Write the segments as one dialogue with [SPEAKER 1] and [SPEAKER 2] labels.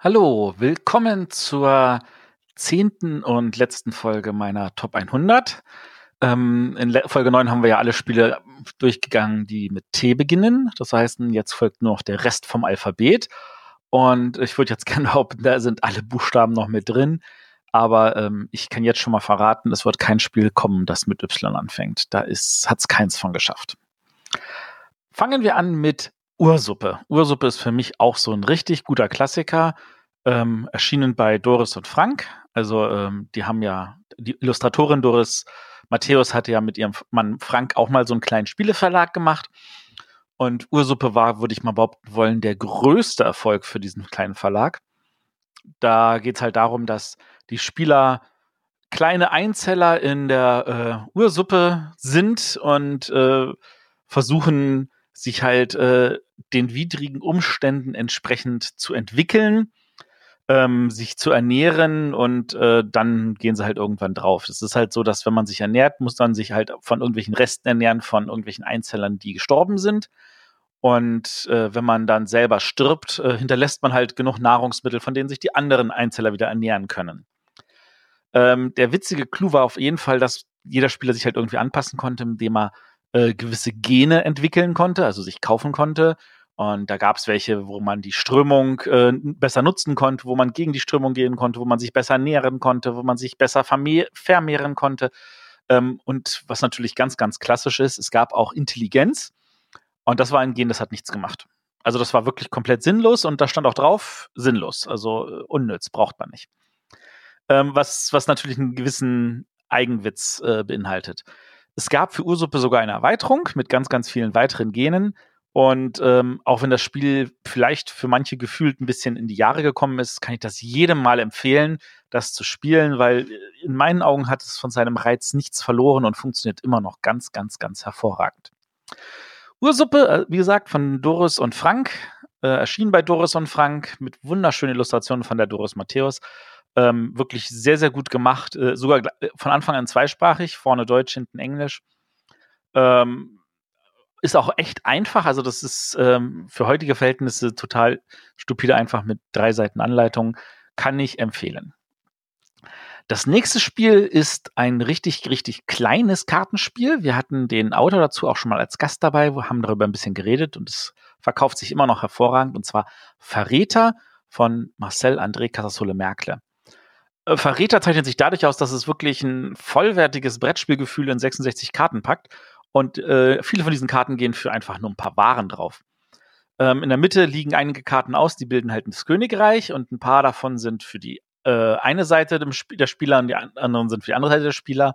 [SPEAKER 1] Hallo, willkommen zur zehnten und letzten Folge meiner Top 100. Ähm, in Le Folge 9 haben wir ja alle Spiele durchgegangen, die mit T beginnen. Das heißt, jetzt folgt nur noch der Rest vom Alphabet. Und ich würde jetzt gerne behaupten, da sind alle Buchstaben noch mit drin. Aber ähm, ich kann jetzt schon mal verraten, es wird kein Spiel kommen, das mit Y anfängt. Da hat es keins von geschafft. Fangen wir an mit Ursuppe. Ursuppe ist für mich auch so ein richtig guter Klassiker. Ähm, erschienen bei Doris und Frank. Also ähm, die haben ja, die Illustratorin Doris Matthäus hatte ja mit ihrem Mann Frank auch mal so einen kleinen Spieleverlag gemacht. Und Ursuppe war, würde ich mal behaupten wollen, der größte Erfolg für diesen kleinen Verlag. Da geht es halt darum, dass die Spieler kleine Einzeller in der äh, Ursuppe sind und äh, versuchen, sich halt äh, den widrigen Umständen entsprechend zu entwickeln, ähm, sich zu ernähren und äh, dann gehen sie halt irgendwann drauf. Es ist halt so, dass wenn man sich ernährt, muss man sich halt von irgendwelchen Resten ernähren, von irgendwelchen Einzellern, die gestorben sind. Und äh, wenn man dann selber stirbt, äh, hinterlässt man halt genug Nahrungsmittel, von denen sich die anderen Einzeller wieder ernähren können. Ähm, der witzige Clou war auf jeden Fall, dass jeder Spieler sich halt irgendwie anpassen konnte, indem er äh, gewisse Gene entwickeln konnte, also sich kaufen konnte. Und da gab es welche, wo man die Strömung äh, besser nutzen konnte, wo man gegen die Strömung gehen konnte, wo man sich besser nähren konnte, wo man sich besser vermehren konnte. Ähm, und was natürlich ganz, ganz klassisch ist, es gab auch Intelligenz. Und das war ein Gen, das hat nichts gemacht. Also das war wirklich komplett sinnlos und da stand auch drauf, sinnlos, also äh, unnütz, braucht man nicht. Ähm, was, was natürlich einen gewissen Eigenwitz äh, beinhaltet. Es gab für Ursuppe sogar eine Erweiterung mit ganz, ganz vielen weiteren Genen. Und ähm, auch wenn das Spiel vielleicht für manche gefühlt ein bisschen in die Jahre gekommen ist, kann ich das jedem mal empfehlen, das zu spielen, weil äh, in meinen Augen hat es von seinem Reiz nichts verloren und funktioniert immer noch ganz, ganz, ganz hervorragend. Ursuppe, äh, wie gesagt, von Doris und Frank, äh, erschien bei Doris und Frank mit wunderschönen Illustrationen von der Doris Matthäus. Ähm, wirklich sehr, sehr gut gemacht. Äh, sogar äh, von Anfang an zweisprachig, vorne Deutsch, hinten Englisch. Ähm, ist auch echt einfach. Also, das ist ähm, für heutige Verhältnisse total stupide einfach mit drei Seiten Anleitung. Kann ich empfehlen. Das nächste Spiel ist ein richtig, richtig kleines Kartenspiel. Wir hatten den Autor dazu auch schon mal als Gast dabei, wir haben darüber ein bisschen geredet und es verkauft sich immer noch hervorragend und zwar Verräter von Marcel André Casasole Merkle. Äh, Verräter zeichnet sich dadurch aus, dass es wirklich ein vollwertiges Brettspielgefühl in 66 Karten packt. Und äh, viele von diesen Karten gehen für einfach nur ein paar Waren drauf. Ähm, in der Mitte liegen einige Karten aus, die bilden halt das Königreich und ein paar davon sind für die äh, eine Seite der Spieler und die anderen sind für die andere Seite der Spieler.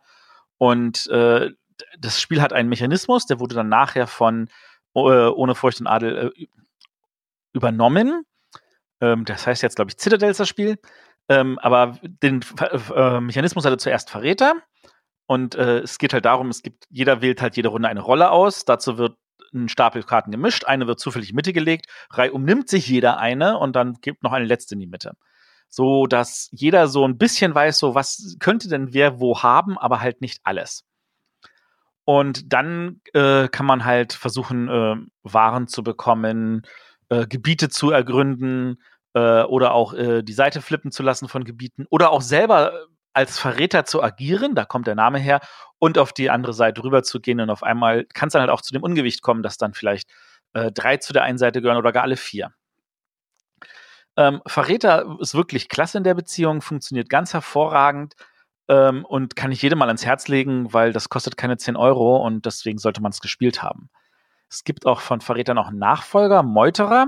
[SPEAKER 1] Und äh, das Spiel hat einen Mechanismus, der wurde dann nachher von äh, Ohne Furcht und Adel äh, übernommen. Ähm, das heißt jetzt, glaube ich, Citadels das Spiel. Ähm, aber den äh, Mechanismus hatte zuerst Verräter. Und äh, es geht halt darum, es gibt, jeder wählt halt jede Runde eine Rolle aus. Dazu wird ein Stapel Karten gemischt, eine wird zufällig in die Mitte gelegt, reihum nimmt sich jeder eine und dann gibt noch eine letzte in die Mitte. So dass jeder so ein bisschen weiß, so was könnte denn wer wo haben, aber halt nicht alles. Und dann äh, kann man halt versuchen, äh, Waren zu bekommen, äh, Gebiete zu ergründen, äh, oder auch äh, die Seite flippen zu lassen von Gebieten oder auch selber äh, als Verräter zu agieren, da kommt der Name her, und auf die andere Seite rüber zu gehen und auf einmal kann es dann halt auch zu dem Ungewicht kommen, dass dann vielleicht äh, drei zu der einen Seite gehören oder gar alle vier. Ähm, Verräter ist wirklich klasse in der Beziehung, funktioniert ganz hervorragend ähm, und kann ich jedem mal ans Herz legen, weil das kostet keine 10 Euro und deswegen sollte man es gespielt haben. Es gibt auch von Verräter noch einen Nachfolger, Meuterer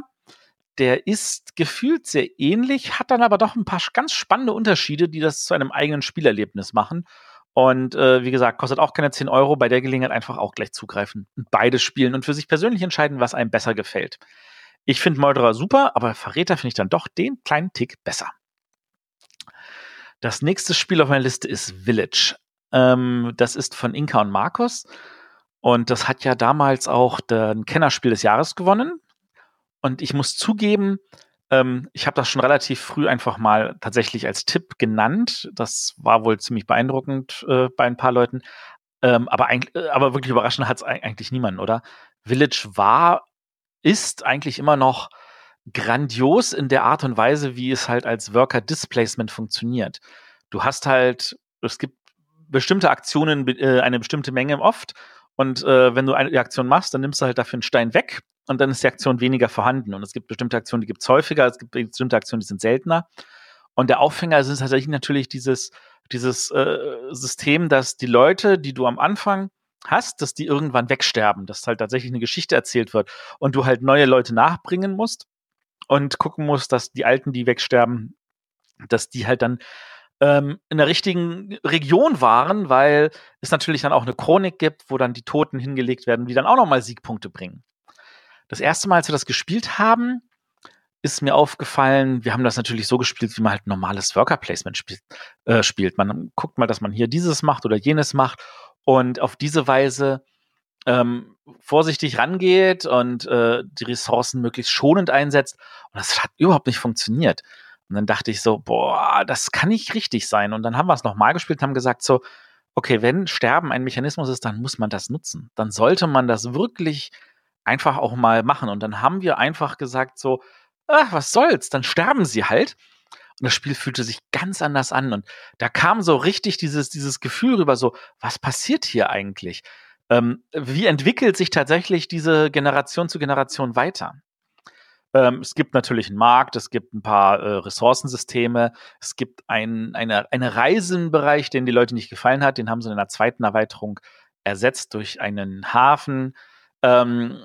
[SPEAKER 1] der ist gefühlt sehr ähnlich, hat dann aber doch ein paar ganz spannende Unterschiede, die das zu einem eigenen Spielerlebnis machen. Und äh, wie gesagt, kostet auch keine 10 Euro. Bei der Gelegenheit einfach auch gleich zugreifen und beides spielen und für sich persönlich entscheiden, was einem besser gefällt. Ich finde Meuterer super, aber Verräter finde ich dann doch den kleinen Tick besser. Das nächste Spiel auf meiner Liste ist Village. Ähm, das ist von Inka und Markus. Und das hat ja damals auch den Kennerspiel des Jahres gewonnen. Und ich muss zugeben, ähm, ich habe das schon relativ früh einfach mal tatsächlich als Tipp genannt. Das war wohl ziemlich beeindruckend äh, bei ein paar Leuten. Ähm, aber, äh, aber wirklich überraschend hat es eigentlich niemanden, oder? Village war, ist eigentlich immer noch grandios in der Art und Weise, wie es halt als Worker Displacement funktioniert. Du hast halt, es gibt bestimmte Aktionen, äh, eine bestimmte Menge oft. Und äh, wenn du eine Aktion machst, dann nimmst du halt dafür einen Stein weg und dann ist die Aktion weniger vorhanden. Und es gibt bestimmte Aktionen, die gibt es häufiger, es gibt bestimmte Aktionen, die sind seltener. Und der Aufhänger ist tatsächlich natürlich dieses, dieses äh, System, dass die Leute, die du am Anfang hast, dass die irgendwann wegsterben, dass halt tatsächlich eine Geschichte erzählt wird und du halt neue Leute nachbringen musst und gucken musst, dass die Alten, die wegsterben, dass die halt dann ähm, in der richtigen Region waren, weil es natürlich dann auch eine Chronik gibt, wo dann die Toten hingelegt werden, die dann auch nochmal Siegpunkte bringen. Das erste Mal, als wir das gespielt haben, ist mir aufgefallen, wir haben das natürlich so gespielt, wie man halt normales Worker Placement spielt, äh, spielt. Man guckt mal, dass man hier dieses macht oder jenes macht und auf diese Weise ähm, vorsichtig rangeht und äh, die Ressourcen möglichst schonend einsetzt. Und das hat überhaupt nicht funktioniert. Und dann dachte ich so, boah, das kann nicht richtig sein. Und dann haben wir es nochmal gespielt und haben gesagt so, okay, wenn Sterben ein Mechanismus ist, dann muss man das nutzen. Dann sollte man das wirklich einfach auch mal machen. Und dann haben wir einfach gesagt so, ach, was soll's, dann sterben sie halt. Und das Spiel fühlte sich ganz anders an. Und da kam so richtig dieses, dieses Gefühl rüber, so, was passiert hier eigentlich? Ähm, wie entwickelt sich tatsächlich diese Generation zu Generation weiter? Ähm, es gibt natürlich einen Markt, es gibt ein paar äh, Ressourcensysteme, es gibt ein, eine, eine Reisenbereich, den die Leute nicht gefallen hat, den haben sie in einer zweiten Erweiterung ersetzt durch einen Hafen. Ähm,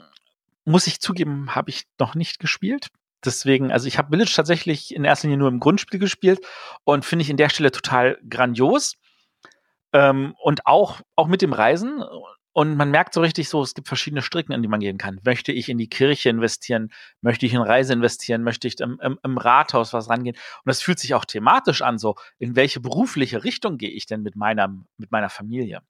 [SPEAKER 1] muss ich zugeben, habe ich noch nicht gespielt. Deswegen, also ich habe Village tatsächlich in erster Linie nur im Grundspiel gespielt und finde ich in der Stelle total grandios. Ähm, und auch, auch mit dem Reisen. Und man merkt so richtig so, es gibt verschiedene Stricken, in die man gehen kann. Möchte ich in die Kirche investieren? Möchte ich in Reise investieren? Möchte ich im, im, im Rathaus was rangehen? Und das fühlt sich auch thematisch an, so in welche berufliche Richtung gehe ich denn mit meiner, mit meiner Familie?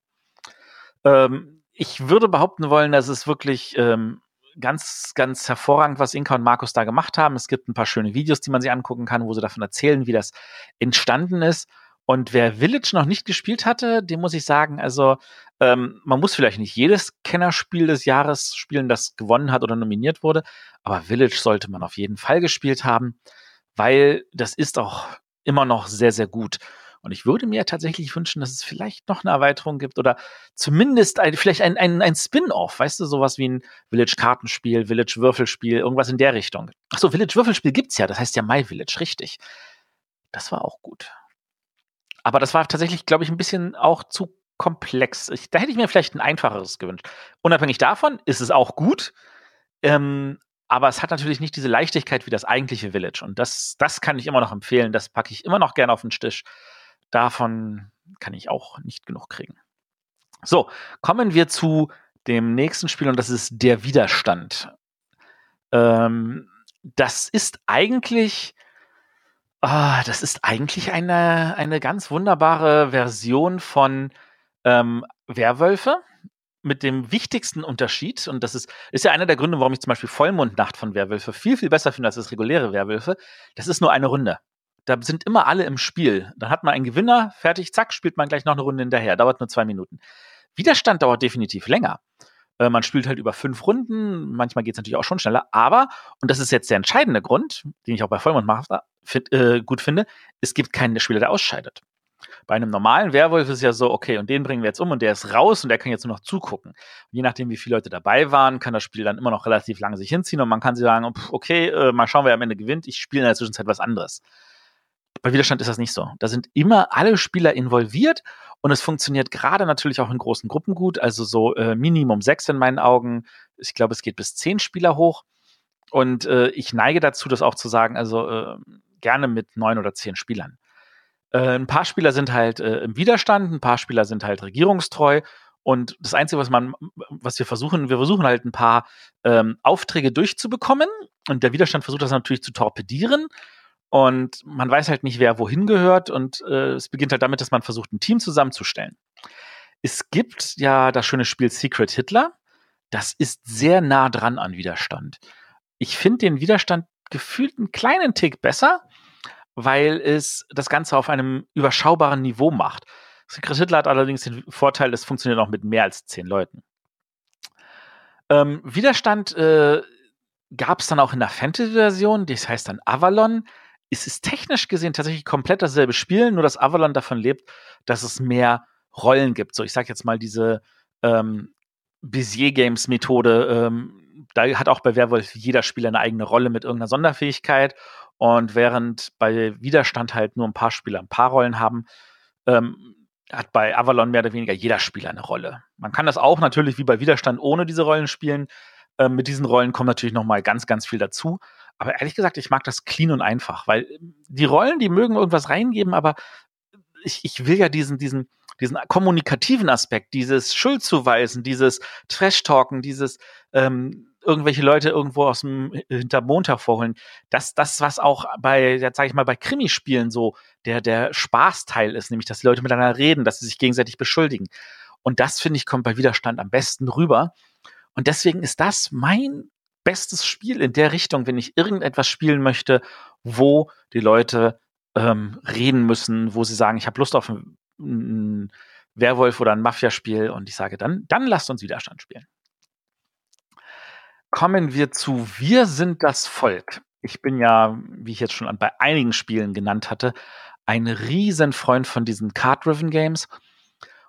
[SPEAKER 1] Ähm, ich würde behaupten wollen, dass es wirklich ähm, ganz, ganz hervorragend, was Inka und Markus da gemacht haben. Es gibt ein paar schöne Videos, die man sich angucken kann, wo sie davon erzählen, wie das entstanden ist. Und wer Village noch nicht gespielt hatte, dem muss ich sagen, also ähm, man muss vielleicht nicht jedes Kennerspiel des Jahres spielen, das gewonnen hat oder nominiert wurde, aber Village sollte man auf jeden Fall gespielt haben, weil das ist auch immer noch sehr, sehr gut. Und ich würde mir tatsächlich wünschen, dass es vielleicht noch eine Erweiterung gibt oder zumindest ein, vielleicht ein, ein, ein Spin-off, weißt du, sowas wie ein Village-Kartenspiel, Village-Würfelspiel, irgendwas in der Richtung. Achso, Village-Würfelspiel gibt's ja, das heißt ja My Village, richtig. Das war auch gut. Aber das war tatsächlich, glaube ich, ein bisschen auch zu komplex. Ich, da hätte ich mir vielleicht ein einfacheres gewünscht. Unabhängig davon ist es auch gut. Ähm, aber es hat natürlich nicht diese Leichtigkeit wie das eigentliche Village. Und das, das kann ich immer noch empfehlen. Das packe ich immer noch gerne auf den Tisch davon kann ich auch nicht genug kriegen. So, kommen wir zu dem nächsten Spiel und das ist Der Widerstand. Ähm, das ist eigentlich, ah, das ist eigentlich eine, eine ganz wunderbare Version von ähm, Werwölfe mit dem wichtigsten Unterschied, und das ist, ist ja einer der Gründe, warum ich zum Beispiel Vollmondnacht von Werwölfe viel, viel besser finde als das reguläre Werwölfe. Das ist nur eine Runde da sind immer alle im Spiel. Dann hat man einen Gewinner, fertig, zack, spielt man gleich noch eine Runde hinterher. Dauert nur zwei Minuten. Widerstand dauert definitiv länger. Äh, man spielt halt über fünf Runden, manchmal geht es natürlich auch schon schneller, aber, und das ist jetzt der entscheidende Grund, den ich auch bei Vollmond Master äh, gut finde, es gibt keinen Spieler, der ausscheidet. Bei einem normalen Werwolf ist es ja so, okay, und den bringen wir jetzt um und der ist raus und der kann jetzt nur noch zugucken. Und je nachdem, wie viele Leute dabei waren, kann das Spiel dann immer noch relativ lange sich hinziehen und man kann sich sagen, okay, äh, mal schauen, wer am Ende gewinnt. Ich spiele in der Zwischenzeit was anderes. Bei Widerstand ist das nicht so. Da sind immer alle Spieler involviert und es funktioniert gerade natürlich auch in großen Gruppen gut. Also so äh, Minimum sechs in meinen Augen. Ich glaube, es geht bis zehn Spieler hoch. Und äh, ich neige dazu, das auch zu sagen, also äh, gerne mit neun oder zehn Spielern. Äh, ein paar Spieler sind halt äh, im Widerstand, ein paar Spieler sind halt regierungstreu. Und das Einzige, was man, was wir versuchen, wir versuchen halt ein paar ähm, Aufträge durchzubekommen. Und der Widerstand versucht das natürlich zu torpedieren. Und man weiß halt nicht, wer wohin gehört. Und äh, es beginnt halt damit, dass man versucht, ein Team zusammenzustellen. Es gibt ja das schöne Spiel Secret Hitler. Das ist sehr nah dran an Widerstand. Ich finde den Widerstand gefühlt einen kleinen Tick besser, weil es das Ganze auf einem überschaubaren Niveau macht. Secret Hitler hat allerdings den Vorteil, es funktioniert auch mit mehr als zehn Leuten. Ähm, Widerstand äh, gab es dann auch in der Fantasy-Version, das heißt dann Avalon. Es ist technisch gesehen tatsächlich komplett dasselbe Spiel, nur dass Avalon davon lebt, dass es mehr Rollen gibt. So, ich sag jetzt mal diese ähm, Bezier-Games-Methode. Ähm, da hat auch bei Werwolf jeder Spieler eine eigene Rolle mit irgendeiner Sonderfähigkeit. Und während bei Widerstand halt nur ein paar Spieler ein paar Rollen haben, ähm, hat bei Avalon mehr oder weniger jeder Spieler eine Rolle. Man kann das auch natürlich wie bei Widerstand ohne diese Rollen spielen. Ähm, mit diesen Rollen kommt natürlich noch mal ganz, ganz viel dazu. Aber ehrlich gesagt, ich mag das clean und einfach, weil die Rollen, die mögen irgendwas reingeben, aber ich, ich will ja diesen, diesen, diesen kommunikativen Aspekt, dieses Schuldzuweisen, dieses Trash-Talken, dieses ähm, irgendwelche Leute irgendwo aus dem Hintermond hervorholen. Das, das, was auch bei, ja, sag ich mal, bei Krimispielen so der, der Spaßteil ist, nämlich, dass die Leute miteinander reden, dass sie sich gegenseitig beschuldigen. Und das, finde ich, kommt bei Widerstand am besten rüber. Und deswegen ist das mein bestes Spiel in der Richtung, wenn ich irgendetwas spielen möchte, wo die Leute ähm, reden müssen, wo sie sagen, ich habe Lust auf ein, ein Werwolf oder ein Mafia-Spiel und ich sage dann, dann lasst uns Widerstand spielen kommen wir zu Wir sind das Volk. Ich bin ja, wie ich jetzt schon bei einigen Spielen genannt hatte, ein Riesenfreund von diesen Card-Driven Games.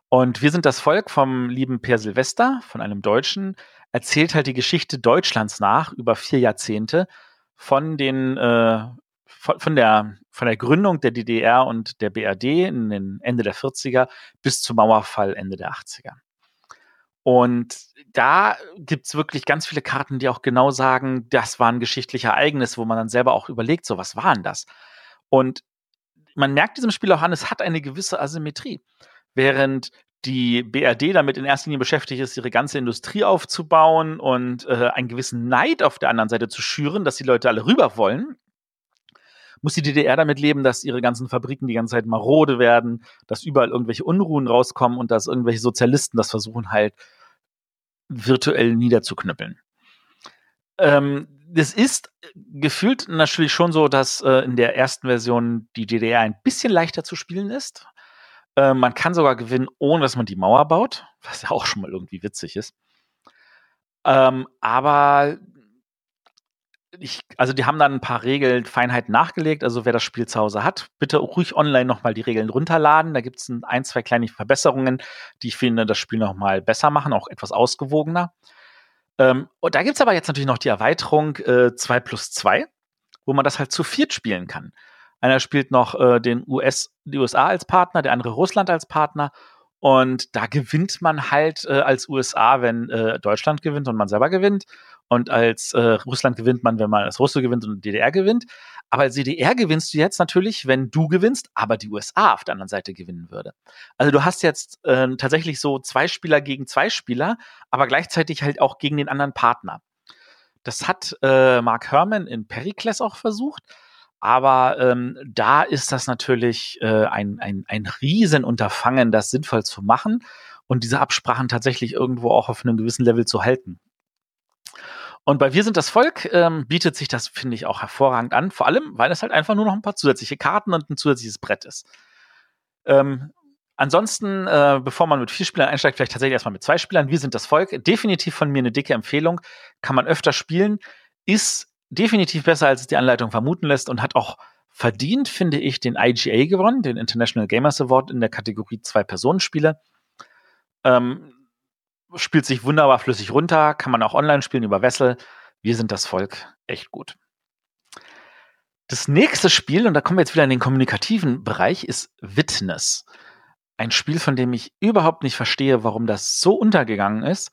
[SPEAKER 1] Und Wir sind das Volk vom lieben Per Silvester, von einem Deutschen, erzählt halt die Geschichte Deutschlands nach über vier Jahrzehnte von den äh, von, von, der von der Gründung der DDR und der BRD in den Ende der 40er bis zum Mauerfall Ende der 80er. Und da gibt's wirklich ganz viele Karten, die auch genau sagen, das war ein geschichtliches Ereignis, wo man dann selber auch überlegt, so was war denn das? Und man merkt diesem Spiel auch an, es hat eine gewisse Asymmetrie. Während die BRD damit in erster Linie beschäftigt ist, ihre ganze Industrie aufzubauen und äh, einen gewissen Neid auf der anderen Seite zu schüren, dass die Leute alle rüber wollen, muss die DDR damit leben, dass ihre ganzen Fabriken die ganze Zeit marode werden, dass überall irgendwelche Unruhen rauskommen und dass irgendwelche Sozialisten das versuchen halt virtuell niederzuknüppeln. Ähm, das ist gefühlt natürlich schon so, dass äh, in der ersten Version die DDR ein bisschen leichter zu spielen ist. Äh, man kann sogar gewinnen, ohne dass man die Mauer baut, was ja auch schon mal irgendwie witzig ist. Ähm, aber ich, also die haben dann ein paar Regeln, Feinheiten nachgelegt. Also wer das Spiel zu Hause hat, bitte ruhig online nochmal die Regeln runterladen. Da gibt es ein, ein, zwei kleine Verbesserungen, die ich finde, das Spiel nochmal besser machen, auch etwas ausgewogener. Ähm, und da gibt es aber jetzt natürlich noch die Erweiterung äh, 2 plus 2, wo man das halt zu viert spielen kann. Einer spielt noch äh, den US, die USA als Partner, der andere Russland als Partner. Und da gewinnt man halt äh, als USA, wenn äh, Deutschland gewinnt und man selber gewinnt. Und als äh, Russland gewinnt man, wenn man als Russe gewinnt und DDR gewinnt. Aber als DDR gewinnst du jetzt natürlich, wenn du gewinnst, aber die USA auf der anderen Seite gewinnen würde. Also du hast jetzt äh, tatsächlich so zwei Spieler gegen zwei Spieler, aber gleichzeitig halt auch gegen den anderen Partner. Das hat äh, Mark Herman in Pericles auch versucht. Aber ähm, da ist das natürlich äh, ein, ein, ein Riesenunterfangen, das sinnvoll zu machen und diese Absprachen tatsächlich irgendwo auch auf einem gewissen Level zu halten. Und bei Wir sind das Volk ähm, bietet sich das, finde ich, auch hervorragend an. Vor allem, weil es halt einfach nur noch ein paar zusätzliche Karten und ein zusätzliches Brett ist. Ähm, ansonsten, äh, bevor man mit vier Spielern einsteigt, vielleicht tatsächlich erstmal mit zwei Spielern. Wir sind das Volk. Definitiv von mir eine dicke Empfehlung. Kann man öfter spielen. Ist definitiv besser, als es die Anleitung vermuten lässt und hat auch verdient, finde ich, den IGA gewonnen, den International Gamers Award in der Kategorie Zwei-Personen-Spiele. Ähm, spielt sich wunderbar flüssig runter, kann man auch online spielen über Wessel. Wir sind das Volk, echt gut. Das nächste Spiel, und da kommen wir jetzt wieder in den kommunikativen Bereich, ist Witness. Ein Spiel, von dem ich überhaupt nicht verstehe, warum das so untergegangen ist.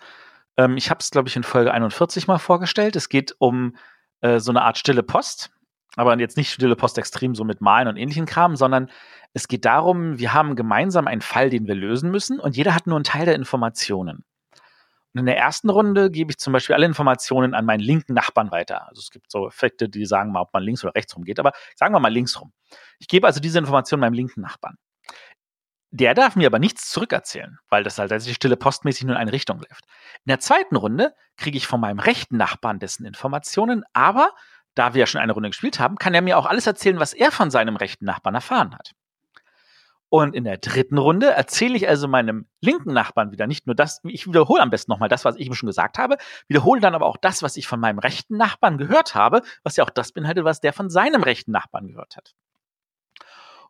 [SPEAKER 1] Ähm, ich habe es, glaube ich, in Folge 41 mal vorgestellt. Es geht um äh, so eine Art stille Post, aber jetzt nicht stille Post extrem so mit Malen und ähnlichen Kram, sondern es geht darum, wir haben gemeinsam einen Fall, den wir lösen müssen und jeder hat nur einen Teil der Informationen. Und in der ersten Runde gebe ich zum Beispiel alle Informationen an meinen linken Nachbarn weiter. Also es gibt so Effekte, die sagen mal, ob man links oder rechts rum geht, aber sagen wir mal links rum. Ich gebe also diese Informationen meinem linken Nachbarn. Der darf mir aber nichts zurückerzählen, weil das halt die stille postmäßig nur in eine Richtung läuft. In der zweiten Runde kriege ich von meinem rechten Nachbarn dessen Informationen, aber da wir ja schon eine Runde gespielt haben, kann er mir auch alles erzählen, was er von seinem rechten Nachbarn erfahren hat. Und in der dritten Runde erzähle ich also meinem linken Nachbarn wieder nicht nur das, ich wiederhole am besten nochmal das, was ich ihm schon gesagt habe, wiederhole dann aber auch das, was ich von meinem rechten Nachbarn gehört habe, was ja auch das beinhaltet, was der von seinem rechten Nachbarn gehört hat.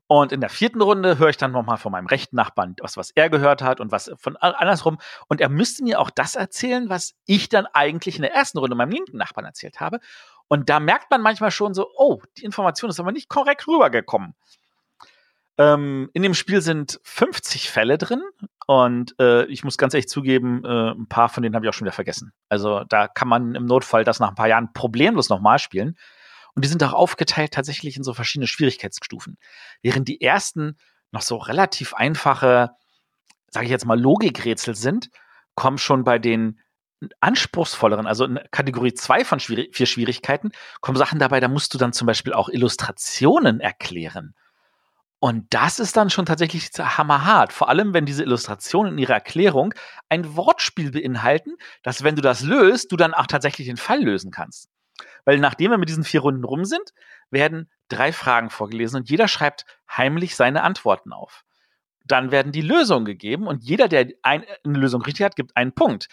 [SPEAKER 1] Und in der vierten Runde höre ich dann nochmal von meinem rechten Nachbarn, was, was er gehört hat und was von andersrum. Und er müsste mir auch das erzählen, was ich dann eigentlich in der ersten Runde meinem linken Nachbarn erzählt habe. Und da merkt man manchmal schon so, oh, die Information ist aber nicht korrekt rübergekommen. Ähm, in dem Spiel sind 50 Fälle drin und äh, ich muss ganz ehrlich zugeben, äh, ein paar von denen habe ich auch schon wieder vergessen. Also da kann man im Notfall das nach ein paar Jahren problemlos nochmal spielen. Und die sind auch aufgeteilt tatsächlich in so verschiedene Schwierigkeitsstufen. Während die ersten noch so relativ einfache, sage ich jetzt mal, Logikrätsel sind, kommen schon bei den anspruchsvolleren, also in Kategorie 2 von Schwierig vier Schwierigkeiten, kommen Sachen dabei, da musst du dann zum Beispiel auch Illustrationen erklären. Und das ist dann schon tatsächlich hammerhart. Vor allem, wenn diese Illustrationen in ihrer Erklärung ein Wortspiel beinhalten, dass wenn du das löst, du dann auch tatsächlich den Fall lösen kannst. Weil nachdem wir mit diesen vier Runden rum sind, werden drei Fragen vorgelesen und jeder schreibt heimlich seine Antworten auf. Dann werden die Lösungen gegeben und jeder, der eine Lösung richtig hat, gibt einen Punkt.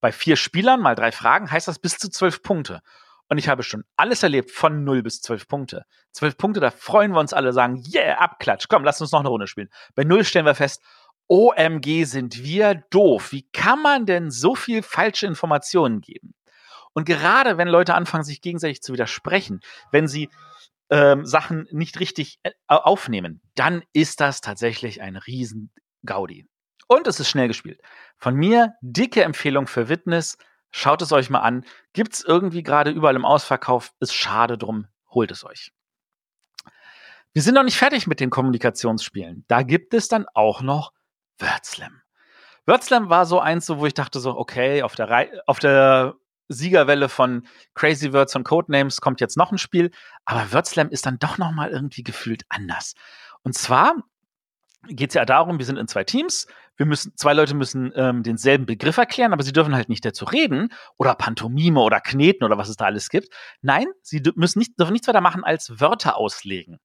[SPEAKER 1] Bei vier Spielern mal drei Fragen heißt das bis zu zwölf Punkte. Und ich habe schon alles erlebt von 0 bis 12 Punkte. 12 Punkte, da freuen wir uns alle, sagen, yeah, abklatsch, komm, lass uns noch eine Runde spielen. Bei 0 stellen wir fest, OMG sind wir doof. Wie kann man denn so viel falsche Informationen geben? Und gerade wenn Leute anfangen, sich gegenseitig zu widersprechen, wenn sie ähm, Sachen nicht richtig äh, aufnehmen, dann ist das tatsächlich ein riesen Gaudi. Und es ist schnell gespielt. Von mir dicke Empfehlung für Witness. Schaut es euch mal an. Gibt es irgendwie gerade überall im Ausverkauf. Ist schade drum. Holt es euch. Wir sind noch nicht fertig mit den Kommunikationsspielen. Da gibt es dann auch noch Wörtslam. Wörtslam war so eins, wo ich dachte so, okay, auf der, Re auf der Siegerwelle von Crazy Words und Codenames kommt jetzt noch ein Spiel, aber Wordslam ist dann doch noch mal irgendwie gefühlt anders. Und zwar geht es ja darum, wir sind in zwei Teams, wir müssen, zwei Leute müssen ähm, denselben Begriff erklären, aber sie dürfen halt nicht dazu reden oder Pantomime oder Kneten oder was es da alles gibt. Nein, sie müssen nicht, dürfen nichts weiter machen als Wörter auslegen.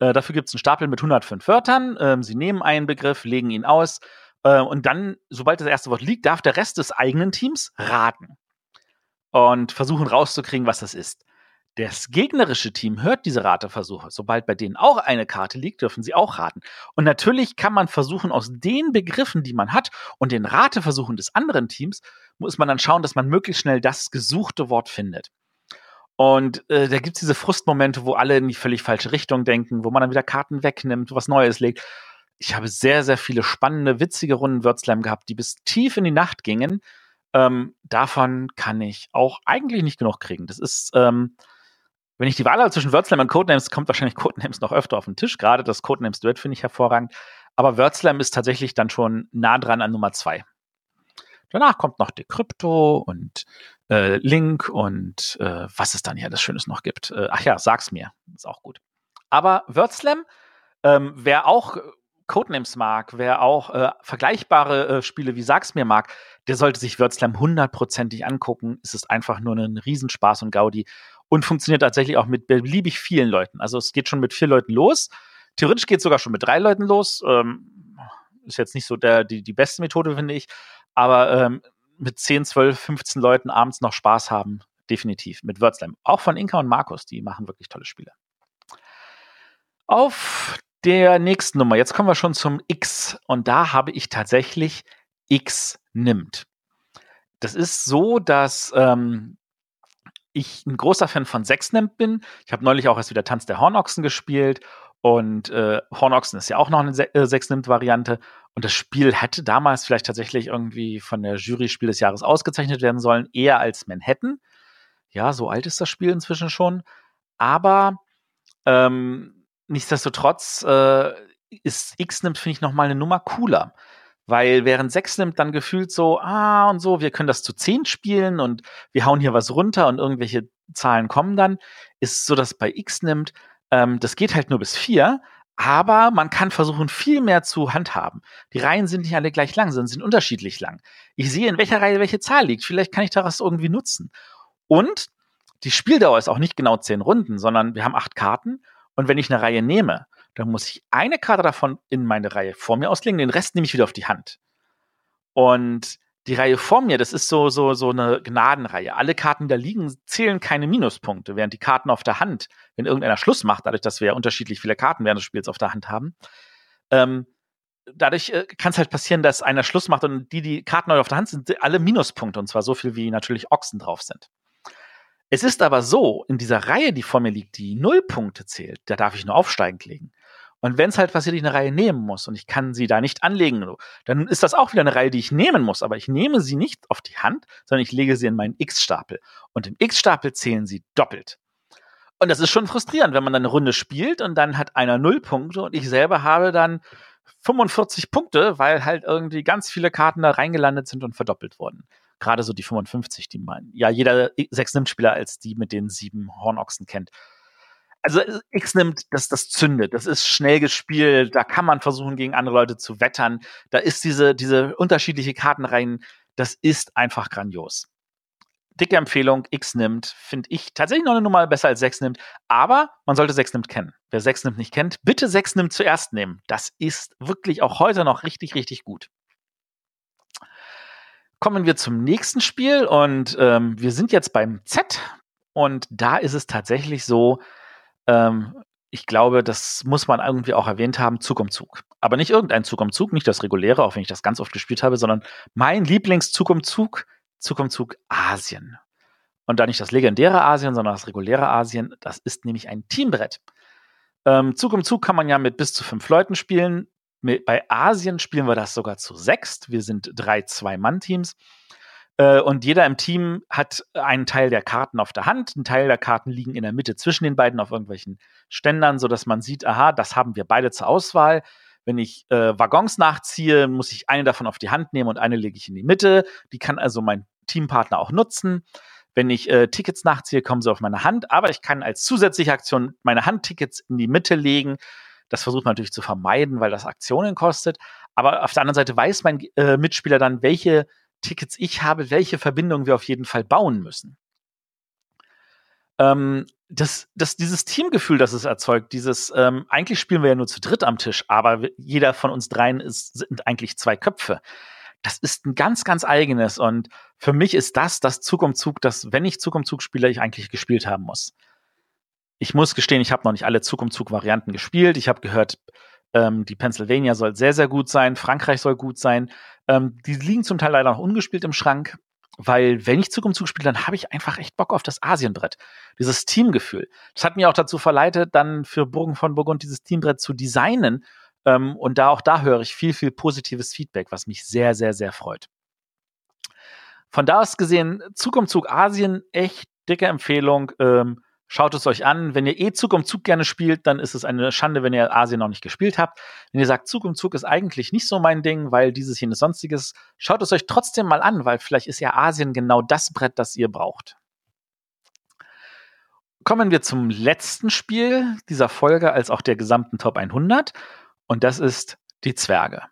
[SPEAKER 1] Äh, dafür gibt es einen Stapel mit 105 Wörtern. Ähm, sie nehmen einen Begriff, legen ihn aus äh, und dann, sobald das erste Wort liegt, darf der Rest des eigenen Teams raten und versuchen rauszukriegen, was das ist. Das gegnerische Team hört diese Rateversuche. Sobald bei denen auch eine Karte liegt, dürfen sie auch raten. Und natürlich kann man versuchen, aus den Begriffen, die man hat und den Rateversuchen des anderen Teams, muss man dann schauen, dass man möglichst schnell das gesuchte Wort findet. Und äh, da gibt es diese Frustmomente, wo alle in die völlig falsche Richtung denken, wo man dann wieder Karten wegnimmt, was Neues legt. Ich habe sehr, sehr viele spannende, witzige Runden Wörtslam gehabt, die bis tief in die Nacht gingen ähm, davon kann ich auch eigentlich nicht genug kriegen. Das ist, ähm, wenn ich die Wahl habe zwischen Wörtslam und Codenames, kommt wahrscheinlich Codenames noch öfter auf den Tisch. Gerade das Codenames Duett finde ich hervorragend. Aber Wörtslam ist tatsächlich dann schon nah dran an Nummer zwei. Danach kommt noch Decrypto und äh, Link und äh, was es dann hier das Schönes noch gibt. Äh, ach ja, sag's mir. Ist auch gut. Aber Wörtslam, ähm, wer auch Codenames mag, wer auch äh, vergleichbare äh, Spiele wie Sag's mir mag, der sollte sich Wörtslam hundertprozentig angucken. Es ist einfach nur ein Riesenspaß und Gaudi und funktioniert tatsächlich auch mit beliebig vielen Leuten. Also es geht schon mit vier Leuten los. Theoretisch geht es sogar schon mit drei Leuten los. Ähm, ist jetzt nicht so der, die, die beste Methode, finde ich. Aber ähm, mit 10, 12, 15 Leuten abends noch Spaß haben, definitiv. Mit Wörtslam. Auch von Inka und Markus, die machen wirklich tolle Spiele. Auf der nächsten Nummer. Jetzt kommen wir schon zum X. Und da habe ich tatsächlich X nimmt. Das ist so, dass ähm, ich ein großer Fan von Sechsnimmt bin. Ich habe neulich auch erst wieder Tanz der Hornochsen gespielt. Und äh, Hornochsen ist ja auch noch eine Se äh, Sechsnimmt-Variante. Und das Spiel hätte damals vielleicht tatsächlich irgendwie von der Jury Spiel des Jahres ausgezeichnet werden sollen, eher als Manhattan. Ja, so alt ist das Spiel inzwischen schon. Aber ähm, nichtsdestotrotz äh, ist X-Nimmt, finde ich, noch mal eine Nummer cooler. Weil während 6 nimmt dann gefühlt so, ah und so, wir können das zu 10 spielen und wir hauen hier was runter und irgendwelche Zahlen kommen dann, ist so, dass bei X nimmt, ähm, das geht halt nur bis 4, aber man kann versuchen, viel mehr zu handhaben. Die Reihen sind nicht alle gleich lang, sondern sind unterschiedlich lang. Ich sehe, in welcher Reihe welche Zahl liegt. Vielleicht kann ich daraus irgendwie nutzen. Und die Spieldauer ist auch nicht genau 10 Runden, sondern wir haben acht Karten und wenn ich eine Reihe nehme, dann muss ich eine Karte davon in meine Reihe vor mir auslegen, den Rest nehme ich wieder auf die Hand. Und die Reihe vor mir, das ist so, so, so eine Gnadenreihe. Alle Karten, die da liegen, zählen keine Minuspunkte, während die Karten auf der Hand, wenn irgendeiner Schluss macht, dadurch, dass wir ja unterschiedlich viele Karten während des Spiels auf der Hand haben, ähm, dadurch äh, kann es halt passieren, dass einer Schluss macht und die, die Karten auf der Hand sind, alle Minuspunkte und zwar so viel, wie natürlich Ochsen drauf sind. Es ist aber so, in dieser Reihe, die vor mir liegt, die null Punkte zählt, da darf ich nur aufsteigend legen. Und wenn es halt passiert, ich eine Reihe nehmen muss und ich kann sie da nicht anlegen, dann ist das auch wieder eine Reihe, die ich nehmen muss. Aber ich nehme sie nicht auf die Hand, sondern ich lege sie in meinen X-Stapel. Und im X-Stapel zählen sie doppelt. Und das ist schon frustrierend, wenn man dann eine Runde spielt und dann hat einer null Punkte und ich selber habe dann 45 Punkte, weil halt irgendwie ganz viele Karten da reingelandet sind und verdoppelt wurden. Gerade so die 55, die man ja jeder sechs Nimmt-Spieler als die mit den sieben Hornochsen kennt also X nimmt, das, das zündet, das ist schnell gespielt, da kann man versuchen, gegen andere Leute zu wettern. Da ist diese, diese unterschiedliche Kartenreihen, das ist einfach grandios. Dicke Empfehlung, X nimmt, finde ich tatsächlich noch eine Nummer besser als 6 nimmt, aber man sollte 6 nimmt kennen. Wer 6 nimmt nicht kennt, bitte 6 nimmt zuerst nehmen. Das ist wirklich auch heute noch richtig, richtig gut. Kommen wir zum nächsten Spiel und ähm, wir sind jetzt beim Z und da ist es tatsächlich so, ähm, ich glaube, das muss man irgendwie auch erwähnt haben, Zug um Zug. Aber nicht irgendein Zug um Zug, nicht das reguläre, auch wenn ich das ganz oft gespielt habe, sondern mein Lieblingszug um Zug, Zug um Zug Asien. Und da nicht das legendäre Asien, sondern das reguläre Asien, das ist nämlich ein Teambrett. Ähm, Zug um Zug kann man ja mit bis zu fünf Leuten spielen. Bei Asien spielen wir das sogar zu sechst. Wir sind drei Zwei-Mann-Teams. Äh, und jeder im Team hat einen Teil der Karten auf der Hand. Ein Teil der Karten liegen in der Mitte zwischen den beiden auf irgendwelchen Ständern, sodass man sieht, aha, das haben wir beide zur Auswahl. Wenn ich äh, Waggons nachziehe, muss ich eine davon auf die Hand nehmen und eine lege ich in die Mitte. Die kann also mein Teampartner auch nutzen. Wenn ich äh, Tickets nachziehe, kommen sie auf meine Hand, aber ich kann als zusätzliche Aktion meine Handtickets in die Mitte legen. Das versucht man natürlich zu vermeiden, weil das Aktionen kostet. Aber auf der anderen Seite weiß mein äh, Mitspieler dann, welche Tickets ich habe, welche Verbindungen wir auf jeden Fall bauen müssen. Ähm, das, das, dieses Teamgefühl, das es erzeugt, dieses, ähm, eigentlich spielen wir ja nur zu dritt am Tisch, aber jeder von uns dreien ist, sind eigentlich zwei Köpfe. Das ist ein ganz, ganz eigenes und für mich ist das das Zug um Zug, das, wenn ich Zug um Zug spiele, ich eigentlich gespielt haben muss. Ich muss gestehen, ich habe noch nicht alle Zug um Zug Varianten gespielt. Ich habe gehört, ähm, die Pennsylvania soll sehr, sehr gut sein. Frankreich soll gut sein. Ähm, die liegen zum Teil leider noch ungespielt im Schrank, weil wenn ich Zug um Zug spiele, dann habe ich einfach echt Bock auf das Asienbrett. Dieses Teamgefühl. Das hat mir auch dazu verleitet, dann für Burgen von Burgund dieses Teambrett zu designen. Ähm, und da auch da höre ich viel, viel positives Feedback, was mich sehr, sehr, sehr freut. Von da aus gesehen, Zug um Zug Asien, echt dicke Empfehlung. Ähm, Schaut es euch an. Wenn ihr eh Zug um Zug gerne spielt, dann ist es eine Schande, wenn ihr Asien noch nicht gespielt habt. Wenn ihr sagt, Zug um Zug ist eigentlich nicht so mein Ding, weil dieses, jenes, sonstiges, schaut es euch trotzdem mal an, weil vielleicht ist ja Asien genau das Brett, das ihr braucht. Kommen wir zum letzten Spiel dieser Folge, als auch der gesamten Top 100. Und das ist die Zwerge.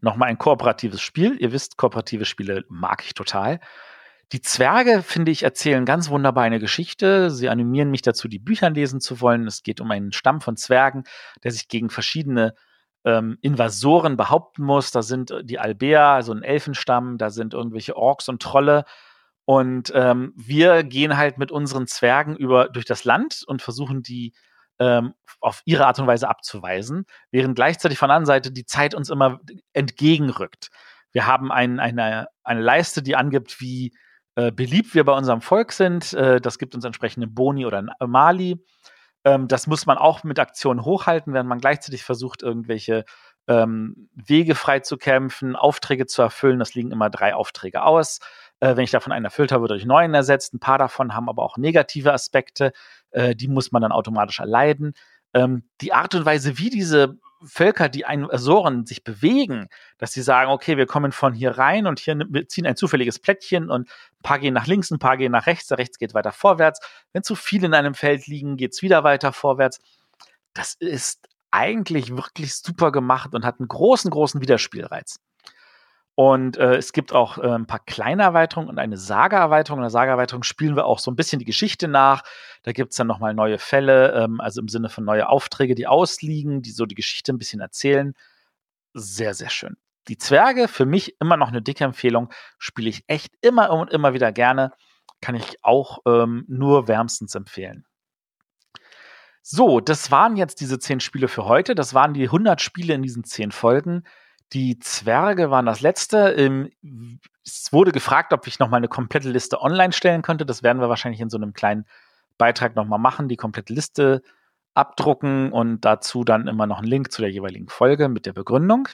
[SPEAKER 1] Nochmal ein kooperatives Spiel. Ihr wisst, kooperative Spiele mag ich total. Die Zwerge, finde ich, erzählen ganz wunderbar eine Geschichte. Sie animieren mich dazu, die Bücher lesen zu wollen. Es geht um einen Stamm von Zwergen, der sich gegen verschiedene ähm, Invasoren behaupten muss. Da sind die Albea, also ein Elfenstamm, da sind irgendwelche Orks und Trolle. Und ähm, wir gehen halt mit unseren Zwergen über durch das Land und versuchen die ähm, auf ihre Art und Weise abzuweisen, während gleichzeitig von der anderen Seite die Zeit uns immer entgegenrückt. Wir haben ein, eine, eine Leiste, die angibt, wie äh, beliebt wir bei unserem Volk sind. Äh, das gibt uns entsprechende Boni oder Mali. Ähm, das muss man auch mit Aktionen hochhalten, während man gleichzeitig versucht, irgendwelche ähm, Wege frei zu kämpfen, Aufträge zu erfüllen. Das liegen immer drei Aufträge aus. Äh, wenn ich davon einen erfüllt habe, wird durch neuen ersetzt. Ein paar davon haben aber auch negative Aspekte. Äh, die muss man dann automatisch erleiden. Ähm, die Art und Weise, wie diese Völker, die einen Asoren sich bewegen, dass sie sagen, okay, wir kommen von hier rein und hier wir ziehen ein zufälliges Plättchen und ein paar gehen nach links, ein paar gehen nach rechts, der rechts geht weiter vorwärts. Wenn zu viele in einem Feld liegen, geht es wieder weiter vorwärts. Das ist eigentlich wirklich super gemacht und hat einen großen, großen Widerspielreiz. Und äh, es gibt auch äh, ein paar kleine Erweiterungen und eine Saga-Erweiterung. In der Saga-Erweiterung spielen wir auch so ein bisschen die Geschichte nach. Da gibt es dann nochmal neue Fälle, ähm, also im Sinne von neue Aufträge, die ausliegen, die so die Geschichte ein bisschen erzählen. Sehr, sehr schön. Die Zwerge, für mich immer noch eine dicke Empfehlung, spiele ich echt immer und immer wieder gerne. Kann ich auch ähm, nur wärmstens empfehlen. So, das waren jetzt diese zehn Spiele für heute. Das waren die 100 Spiele in diesen zehn Folgen. Die Zwerge waren das letzte. Es wurde gefragt, ob ich noch mal eine komplette Liste online stellen könnte. Das werden wir wahrscheinlich in so einem kleinen Beitrag noch mal machen, die komplette Liste abdrucken und dazu dann immer noch einen Link zu der jeweiligen Folge mit der Begründung.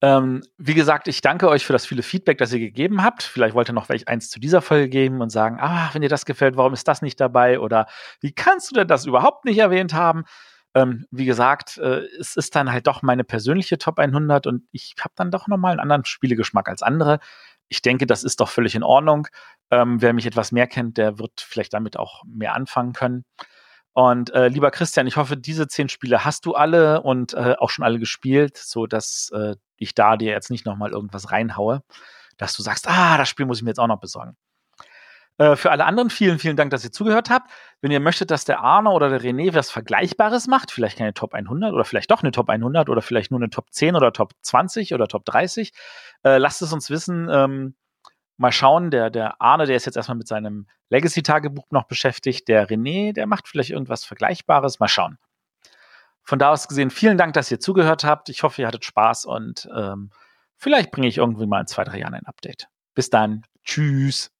[SPEAKER 1] Ähm, wie gesagt, ich danke euch für das viele Feedback, das ihr gegeben habt. Vielleicht wollt ihr noch welch eins zu dieser Folge geben und sagen, ah, wenn dir das gefällt, warum ist das nicht dabei? Oder wie kannst du denn das überhaupt nicht erwähnt haben? Ähm, wie gesagt, äh, es ist dann halt doch meine persönliche Top 100 und ich habe dann doch nochmal einen anderen Spielegeschmack als andere. Ich denke, das ist doch völlig in Ordnung. Ähm, wer mich etwas mehr kennt, der wird vielleicht damit auch mehr anfangen können. Und äh, lieber Christian, ich hoffe, diese zehn Spiele hast du alle und äh, auch schon alle gespielt, so dass äh, ich da dir jetzt nicht nochmal irgendwas reinhaue, dass du sagst, ah, das Spiel muss ich mir jetzt auch noch besorgen. Äh, für alle anderen vielen, vielen Dank, dass ihr zugehört habt. Wenn ihr möchtet, dass der Arne oder der René was Vergleichbares macht, vielleicht keine Top 100 oder vielleicht doch eine Top 100 oder vielleicht nur eine Top 10 oder Top 20 oder Top 30, äh, lasst es uns wissen. Ähm, mal schauen, der, der Arne, der ist jetzt erstmal mit seinem Legacy-Tagebuch noch beschäftigt. Der René, der macht vielleicht irgendwas Vergleichbares. Mal schauen. Von da aus gesehen, vielen Dank, dass ihr zugehört habt. Ich hoffe, ihr hattet Spaß und ähm, vielleicht bringe ich irgendwie mal in zwei, drei Jahren ein Update. Bis dann. Tschüss.